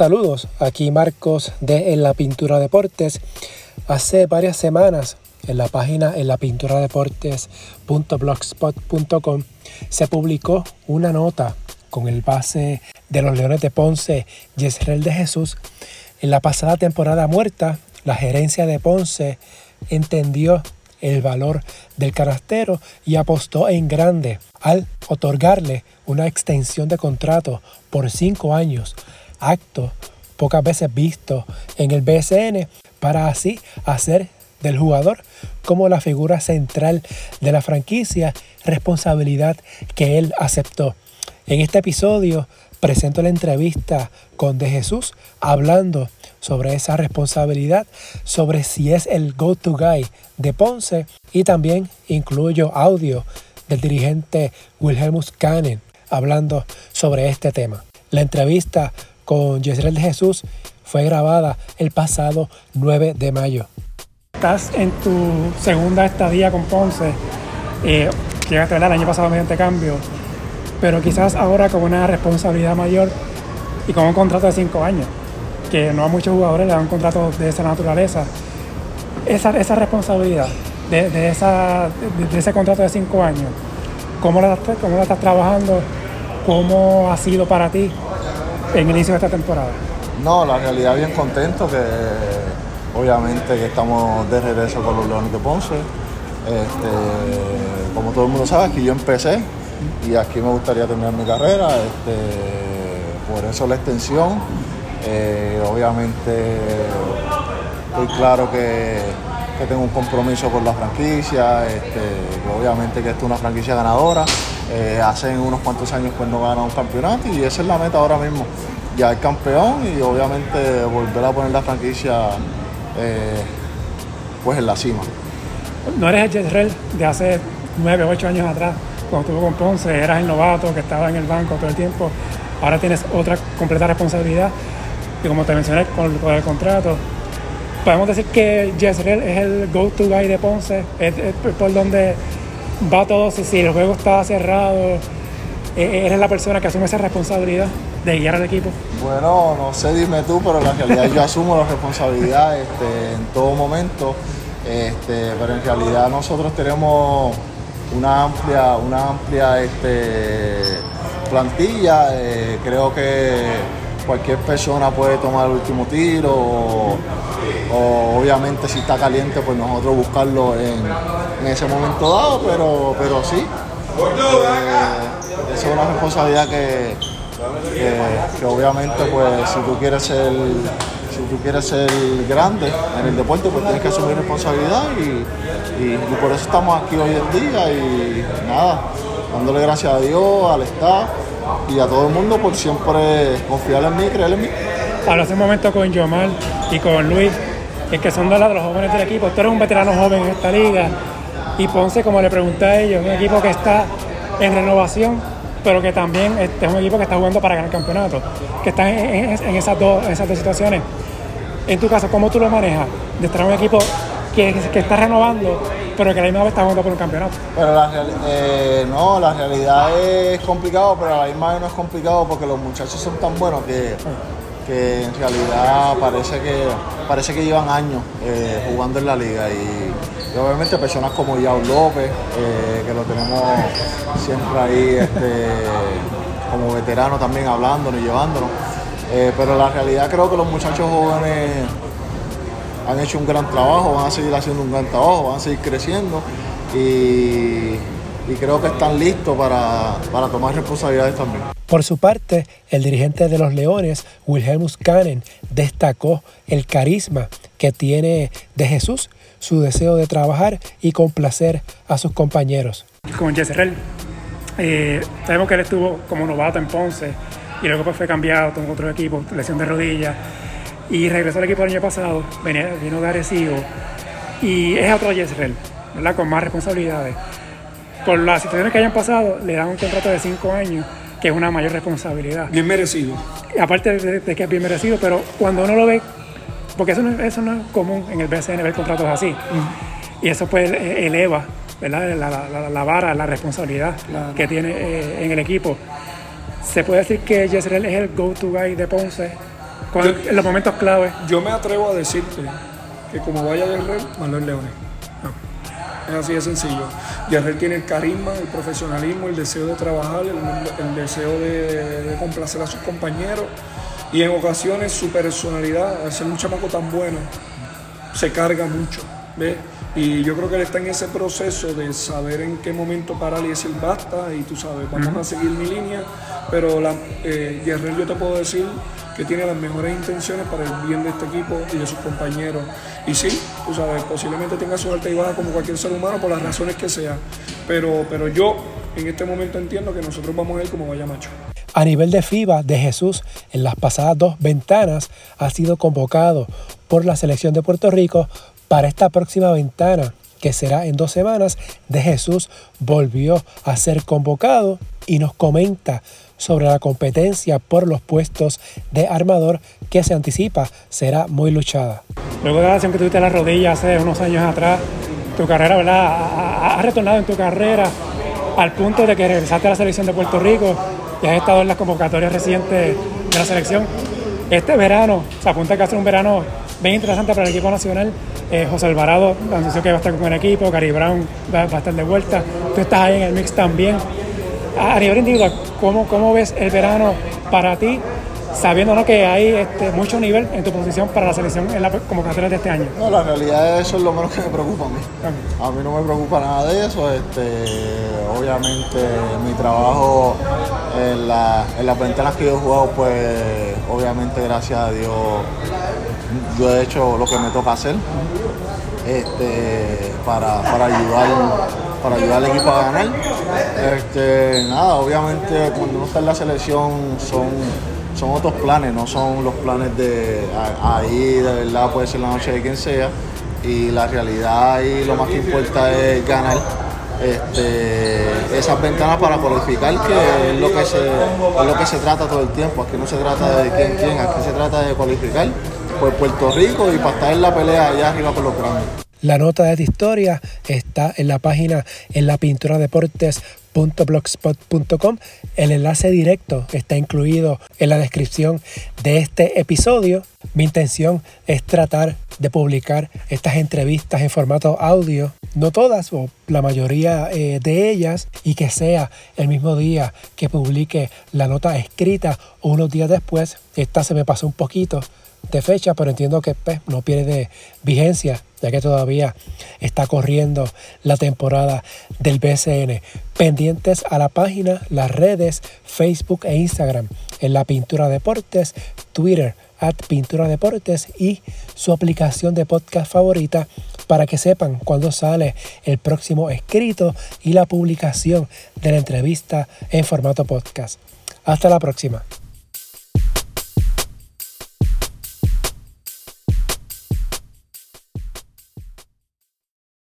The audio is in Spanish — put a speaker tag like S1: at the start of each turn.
S1: Saludos, aquí Marcos de En la Pintura Deportes. Hace varias semanas en la página en la pintura se publicó una nota con el base de los Leones de Ponce, Yesrel de Jesús. En la pasada temporada muerta, la gerencia de Ponce entendió el valor del canastero y apostó en grande al otorgarle una extensión de contrato por cinco años, acto pocas veces visto en el BSN, para así hacer del jugador como la figura central de la franquicia, responsabilidad que él aceptó. En este episodio presento la entrevista con De Jesús hablando sobre esa responsabilidad, sobre si es el go-to guy de Ponce y también incluyo audio del dirigente Wilhelmus Canen hablando sobre este tema. La entrevista con Yesrel de Jesús fue grabada el pasado 9 de mayo. Estás en tu segunda estadía con Ponce, eh, llegaste el año pasado mediante cambio, pero quizás ahora con una responsabilidad mayor y con un contrato de cinco años, que no a muchos jugadores le dan contratos de esa naturaleza. Esa, esa responsabilidad de, esa, de, ese contrato de cinco años, ¿cómo la, ¿cómo la estás trabajando? ¿Cómo ha sido para ti en el inicio de esta temporada?
S2: No, la realidad bien contento que obviamente que estamos de regreso con los Leones de Ponce. Este, como todo el mundo sabe, aquí yo empecé y aquí me gustaría terminar mi carrera. Este, por eso la extensión. Eh, obviamente estoy claro que, tengo un compromiso con la franquicia, este, obviamente que esto es una franquicia ganadora. Eh, hace unos cuantos años pues no gana un campeonato y esa es la meta ahora mismo. Ya el campeón y obviamente volver a poner la franquicia eh, pues en la cima.
S1: No eres el Jezreel de hace 9, 8 años atrás, cuando estuvo con Ponce, eras el novato que estaba en el banco todo el tiempo. Ahora tienes otra completa responsabilidad y como te mencioné con, el contrato, podemos decir que Jezreel es el go-to guy de Ponce, es, por donde va todo, si, el juego está cerrado, e, eres la persona que asume esa responsabilidad de guiar al equipo?
S2: Bueno, no sé, dime tú, pero en la realidad yo asumo la responsabilidad este, en todo momento. Este, pero en realidad nosotros tenemos una amplia, una amplia este, plantilla. Eh, creo que cualquier persona puede tomar el último tiro obviamente si está caliente pues nosotros buscarlo en, ese momento dado, pero, pero sí. Eh, esa es una responsabilidad que, que, obviamente pues si tú quieres ser si tú quieres ser grande en el deporte pues tienes que asumir responsabilidad y, por eso estamos aquí hoy en día y nada, dándole gracias a Dios, al staff y a todo el mundo por siempre confiar en mí y creer en mí.
S1: Hablo hace un momento con Yomal y con Luis, es que son de los jóvenes del equipo. Tú eres un veterano joven en esta liga y Ponce, como le pregunté a ellos, un equipo que está en renovación pero que también este, es un equipo que está jugando para ganar campeonato, que está en, esas, dos, esas dos situaciones. En tu caso, ¿cómo tú lo manejas? De estar en un equipo que, que está renovando, pero que a la misma vez está jugando por un campeonato.
S2: Pero la, eh, no, la realidad es complicado, pero a la misma vez no es complicado porque los muchachos son tan buenos que, que en realidad parece que, parece que llevan años eh, jugando en la liga y y obviamente personas como Yao López, eh, que lo tenemos siempre ahí este, como veterano también hablándonos y llevándonos. Eh, pero la realidad creo que los muchachos jóvenes han hecho un gran trabajo, van a seguir haciendo un gran trabajo, van a seguir creciendo y, creo que están listos para, para, tomar responsabilidades también.
S1: Por su parte, el dirigente de los Leones, Wilhelmus Canen, destacó el carisma que tiene de Jesús su deseo de trabajar y complacer a sus compañeros. Con Jezreel, eh, sabemos que él estuvo como novato en Ponce y luego pues fue cambiado con otro equipo, lesión de rodilla, y regresó al equipo el año pasado, vino de Arecibo, y es otro Jezreel, ¿verdad? con más responsabilidades. Por las situaciones que hayan pasado, le dan un contrato de cinco años, que es una mayor responsabilidad.
S3: Bien merecido.
S1: aparte de, que es bien merecido, pero cuando uno lo ve porque eso no, eso no es común en el BCN ver contratos así. Y eso pues e, eleva ¿verdad? La, la, vara, la responsabilidad que tiene eh, en el equipo. Se puede decir que Jezreel es el go-to guy de Ponce en los momentos clave.
S3: Yo me atrevo a decirte que como vaya Guerrero, Manuel Leones. Es así de sencillo. Guerrero tiene el carisma, el profesionalismo, el deseo de trabajar, el, deseo de, complacer a sus compañeros y en ocasiones su personalidad, al ser un chamaco tan bueno, se carga mucho. ¿ves? Y yo creo que él está en ese proceso de saber en qué momento parar y decir basta y tú sabes, vamos a seguir mi línea, pero la, eh, Guerrero yo te puedo decir que tiene las mejores intenciones para el bien de este equipo y de sus compañeros. Y sí, tú sabes, posiblemente tenga su alta y baja como cualquier ser humano por las razones que sea, pero, pero yo en este momento entiendo que nosotros vamos a ir como vaya macho.
S1: A nivel de FIBA de Jesús, en las pasadas dos ventanas ha sido convocado por la selección de Puerto Rico para esta próxima ventana, que será en dos semanas, de Jesús volvió a ser convocado y nos comenta sobre la competencia por los puestos de armador que se anticipa será muy luchada. Luego de la lesión que tuviste en la rodilla hace unos años atrás, tu carrera, ¿verdad? Ha retornado en tu carrera al punto de que regresaste a la selección de Puerto Rico y has estado en las convocatorias recientes de la selección. Este verano, se apunta que va a ser un verano bien interesante para el equipo nacional. Eh, José Alvarado anunció que va a estar con el equipo, Gary Brown va, a estar de vuelta. Tú estás ahí en el mix también. A, nivel individual, ¿cómo, ¿cómo ves el verano para ti sabiendo que hay este, mucho nivel en tu posición para la selección en la convocatoria de este año?
S2: No, la realidad es eso es lo menos que me preocupa a mí. A mí no me preocupa nada de eso. Este, obviamente mi trabajo en, la, en las ventanas que yo he jugado, pues obviamente gracias a Dios yo he hecho lo que me toca hacer este, para, ayudar para ayudar al equipo a ganar. Este, nada, obviamente cuando uno está en la selección son, son otros planes, no son los planes de ahí, de verdad puede ser la noche de quien sea. Y la realidad ahí lo más que importa es ganar este, esas ventanas para cualificar, que es lo que, se, es lo que se trata todo el tiempo. Aquí no se trata de quién, quién, aquí se trata de cualificar por Puerto Rico y para estar en la pelea allá arriba por los grandes.
S1: La nota de esta historia está en la página en la pintura deportes .blogspot.com. El enlace directo está incluido en la descripción de este episodio. Mi intención es tratar de publicar estas entrevistas en formato audio, no todas o la mayoría eh, de ellas, y que sea el mismo día que publique la nota escrita o unos días después. Esta se me pasó un poquito de fecha, pero entiendo que pues, no pierde vigencia, ya que todavía está corriendo la temporada del BCN. Pendientes a la página, las redes, Facebook e Instagram, en la Pintura Deportes, Twitter, at Pintura Deportes y su aplicación de podcast favorita para que sepan cuándo sale el próximo escrito y la publicación de la entrevista en formato podcast. Hasta la próxima.